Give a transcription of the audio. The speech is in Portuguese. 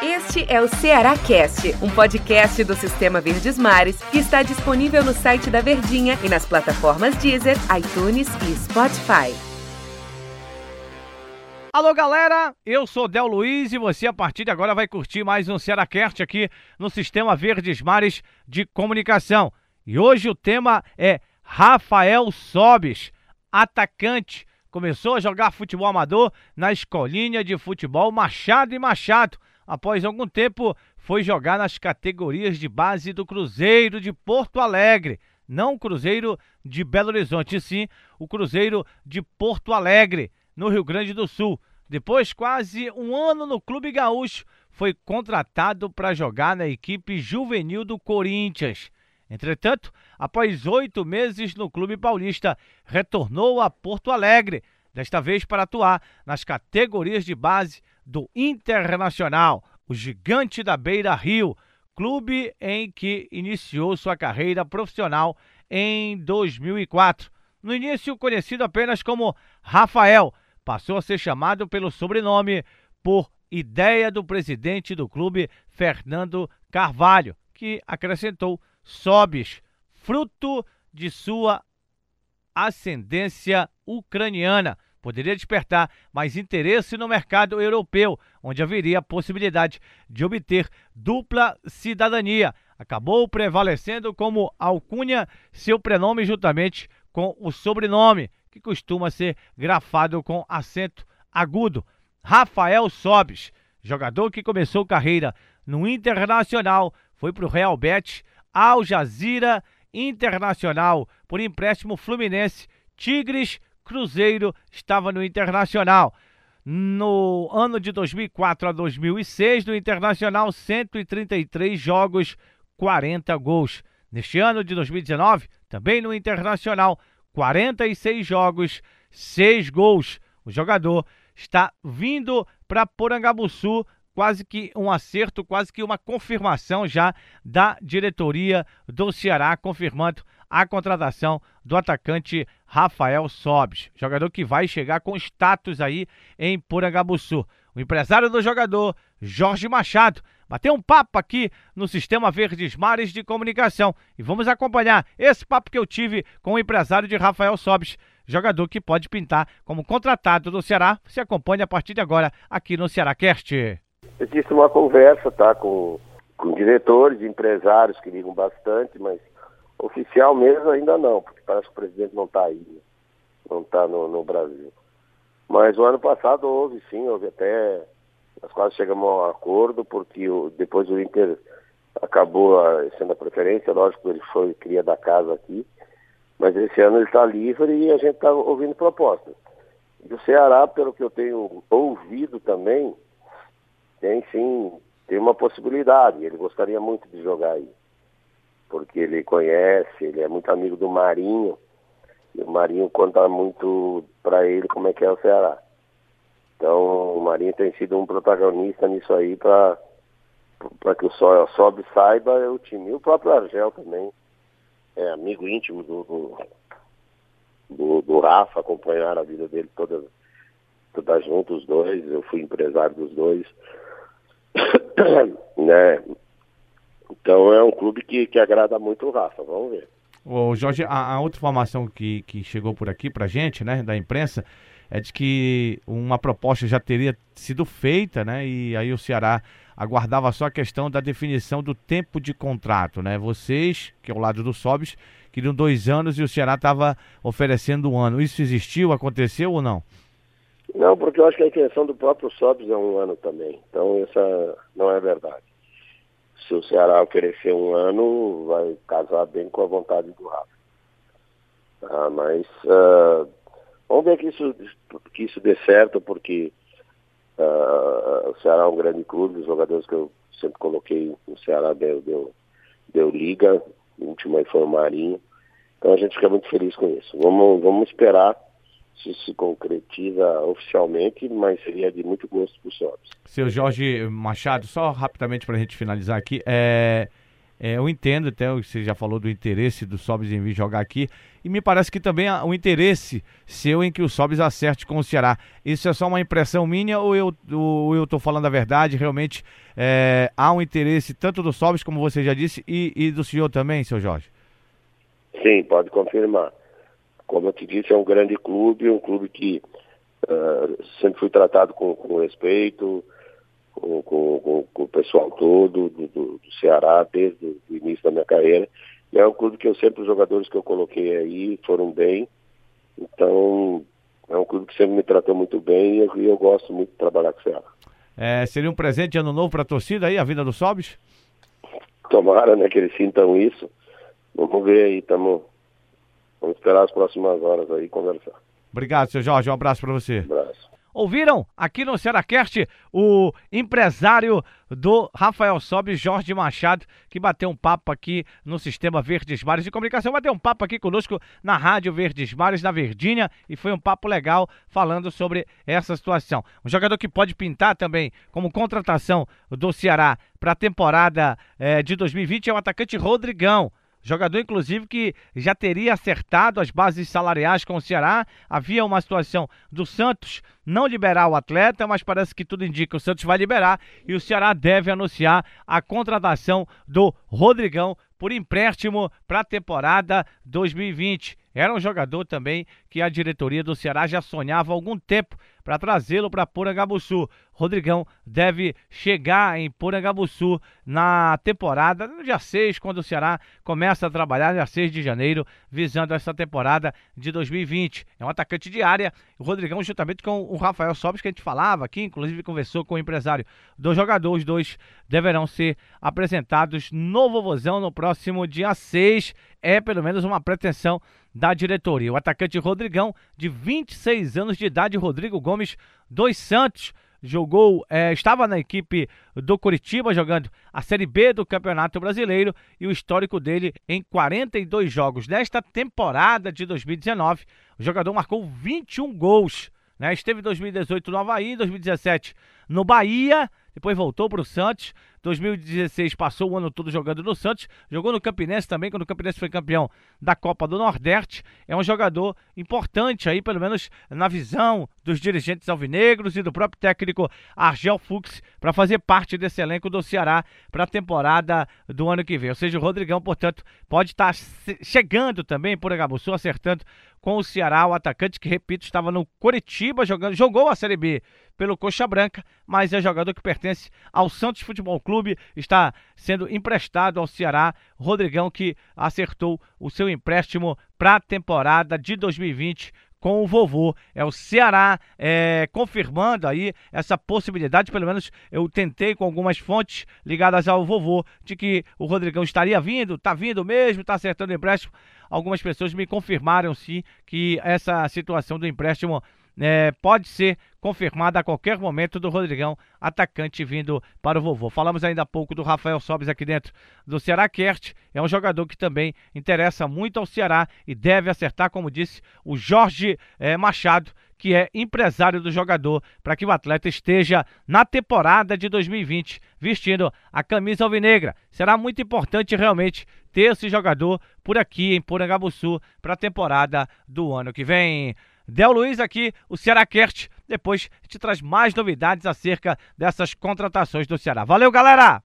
Este é o Ceará Cast, um podcast do Sistema Verdes Mares que está disponível no site da Verdinha e nas plataformas Deezer, iTunes e Spotify. Alô galera, eu sou Del Luiz e você a partir de agora vai curtir mais um Cearacast aqui no Sistema Verdes Mares de Comunicação. E hoje o tema é Rafael Sobes, atacante. Começou a jogar futebol amador na escolinha de futebol Machado e Machado. Após algum tempo, foi jogar nas categorias de base do Cruzeiro de Porto Alegre. Não o Cruzeiro de Belo Horizonte, sim o Cruzeiro de Porto Alegre no Rio Grande do Sul. Depois, quase um ano no Clube Gaúcho, foi contratado para jogar na equipe juvenil do Corinthians. Entretanto, após oito meses no Clube Paulista, retornou a Porto Alegre, desta vez para atuar nas categorias de base do Internacional, o gigante da Beira Rio, clube em que iniciou sua carreira profissional em 2004. No início, conhecido apenas como Rafael, passou a ser chamado pelo sobrenome por ideia do presidente do clube, Fernando Carvalho, que acrescentou Sobis, fruto de sua ascendência ucraniana. Poderia despertar mais interesse no mercado europeu, onde haveria a possibilidade de obter dupla cidadania. Acabou prevalecendo como alcunha seu prenome juntamente com o sobrenome, que costuma ser grafado com acento agudo. Rafael Sobes, jogador que começou carreira no Internacional, foi para o Real Betis, Al Jazeera Internacional, por empréstimo Fluminense, Tigres, Cruzeiro, estava no Internacional. No ano de 2004 a 2006, no Internacional, 133 jogos, 40 gols. Neste ano de 2019, também no Internacional, 46 jogos, 6 gols. O jogador está vindo para Porangabuçu, quase que um acerto, quase que uma confirmação já da diretoria do Ceará, confirmando a contratação do atacante Rafael Sobes, jogador que vai chegar com status aí em Porangabuçu. O empresário do jogador, Jorge Machado, bateu um papo aqui no Sistema Verdes Mares de Comunicação. E vamos acompanhar esse papo que eu tive com o empresário de Rafael Sobes, jogador que pode pintar como contratado do Ceará. Você acompanha a partir de agora aqui no Ceará Cast. Eu disse uma conversa, tá, com, com diretores, empresários que ligam bastante, mas oficial mesmo ainda não, porque parece que o presidente não está aí, né? não está no, no Brasil. Mas o ano passado houve sim, houve até nós quase chegamos a um acordo, porque o, depois o Inter acabou a, sendo a preferência, lógico, ele foi cria da casa aqui, mas esse ano ele está livre e a gente está ouvindo propostas. E o Ceará, pelo que eu tenho ouvido também, tem sim, tem uma possibilidade, ele gostaria muito de jogar aí. Porque ele conhece, ele é muito amigo do Marinho, e o Marinho conta muito para ele como é que é o Ceará. Então, o Marinho tem sido um protagonista nisso aí para para que o Sobe saiba o time. E o próprio Argel também é amigo íntimo do, do, do, do Rafa, acompanhar a vida dele toda, toda junto, os dois. Eu fui empresário dos dois. né? Então é um clube que, que agrada muito o Rafa, vamos ver. Ô Jorge, a, a outra informação que, que chegou por aqui pra gente, né, da imprensa, é de que uma proposta já teria sido feita, né? E aí o Ceará aguardava só a questão da definição do tempo de contrato, né? Vocês, que é o lado do Sobis, queriam dois anos e o Ceará estava oferecendo um ano. Isso existiu, aconteceu ou não? Não, porque eu acho que a intenção do próprio Sobis é um ano também. Então essa não é verdade. Se o Ceará oferecer um ano, vai casar bem com a vontade do Rafa. Ah, mas uh, Vamos ver que isso, que isso dê certo, porque uh, o Ceará é um grande clube, os jogadores que eu sempre coloquei no Ceará deu, deu, deu liga, o último aí foi o Marinho. Então a gente fica muito feliz com isso. Vamos, vamos esperar se se concretiza oficialmente, mas seria de muito gosto para os Sobs. Seu Jorge Machado, só rapidamente para a gente finalizar aqui, é, É, eu entendo até você já falou do interesse do Sobis em vir jogar aqui. E me parece que também há o interesse seu em que o Sobis acerte com o Ceará. Isso é só uma impressão minha ou eu ou eu estou falando a verdade? Realmente é, há um interesse tanto do Sobis, como você já disse, e, e do senhor também, seu Jorge? Sim, pode confirmar. Como eu te disse, é um grande clube, um clube que uh, sempre fui tratado com, com respeito, com, com, com, o pessoal todo do, do, do, Ceará desde o início da minha carreira. E é um clube que eu sempre, os jogadores que eu coloquei aí foram bem. Então, é um clube que sempre me tratou muito bem e eu, eu gosto muito de trabalhar com o Ceará. É, seria um presente de ano novo para a torcida aí, a vida do Sobis? Tomara, né, que eles sintam isso. Vamos ver aí, tamo, vamos esperar as próximas horas aí conversar. Obrigado, seu Jorge, um abraço para você. Um abraço. Ouviram aqui no Cearacast o empresário do Rafael Sobe, Jorge Machado, que bateu um papo aqui no Sistema Verdes Mares de Comunicação. Bateu um papo aqui conosco na Rádio Verdes Mares, na Verdinha, e foi um papo legal falando sobre essa situação. Um jogador que pode pintar também como contratação do Ceará para a temporada eh, de 2020 é o atacante Rodrigão. Jogador, inclusive, que já teria acertado as bases salariais com o Ceará. Havia uma situação do Santos não liberar o atleta, mas parece que tudo indica que o Santos vai liberar e o Ceará deve anunciar a contratação do Rodrigão por empréstimo para a temporada 2020. Era um jogador também que a diretoria do Ceará já sonhava há algum tempo para trazê-lo para Porangabuçu. Rodrigão deve chegar em Porangabuçu na temporada, no dia 6, quando o Ceará começa a trabalhar, dia 6 de janeiro, visando essa temporada de 2020. É um atacante de área. O Rodrigão, juntamente com o Rafael Sobis, que a gente falava aqui, inclusive conversou com o empresário do jogador. Os dois deverão ser apresentados no Vovozão no próximo dia 6. É pelo menos uma pretensão da diretoria. O atacante Rodrigão, de 26 anos de idade, Rodrigo Gomes dos Santos, jogou, é, estava na equipe do Curitiba jogando a Série B do Campeonato Brasileiro e o histórico dele em 42 jogos. Nesta temporada de 2019, o jogador marcou 21 gols. Né? Esteve em 2018 no Havaí, 2017 no Bahia, depois voltou para o Santos, 2016 passou o ano todo jogando no Santos, jogou no Campinense também, quando o Campinense foi campeão da Copa do Nordeste. É um jogador importante aí, pelo menos na visão dos dirigentes alvinegros e do próprio técnico Argel Fux, para fazer parte desse elenco do Ceará para a temporada do ano que vem. Ou seja, o Rodrigão, portanto, pode estar tá chegando também por Agabuçu, acertando com o Ceará, o atacante que, repito, estava no Curitiba jogando, jogou a Série B pelo Coxa Branca, mas é jogador que pertence ao Santos Futebol Clube, está sendo emprestado ao Ceará. Rodrigão que acertou o seu empréstimo para a temporada de 2020 com o vovô. É o Ceará é, confirmando aí essa possibilidade, pelo menos eu tentei com algumas fontes ligadas ao vovô, de que o Rodrigão estaria vindo, tá vindo mesmo, está acertando o empréstimo. Algumas pessoas me confirmaram sim que essa situação do empréstimo é, pode ser confirmada a qualquer momento do Rodrigão, atacante vindo para o vovô. Falamos ainda há pouco do Rafael Sobes aqui dentro do Ceará Kert, é um jogador que também interessa muito ao Ceará e deve acertar, como disse o Jorge é, Machado, que é empresário do jogador, para que o atleta esteja na temporada de 2020 vestindo a camisa alvinegra. Será muito importante realmente ter esse jogador por aqui em Porangabuçu para a temporada do ano que vem. Del Luiz aqui, o Ceará Kert. Depois te traz mais novidades acerca dessas contratações do Ceará. Valeu, galera!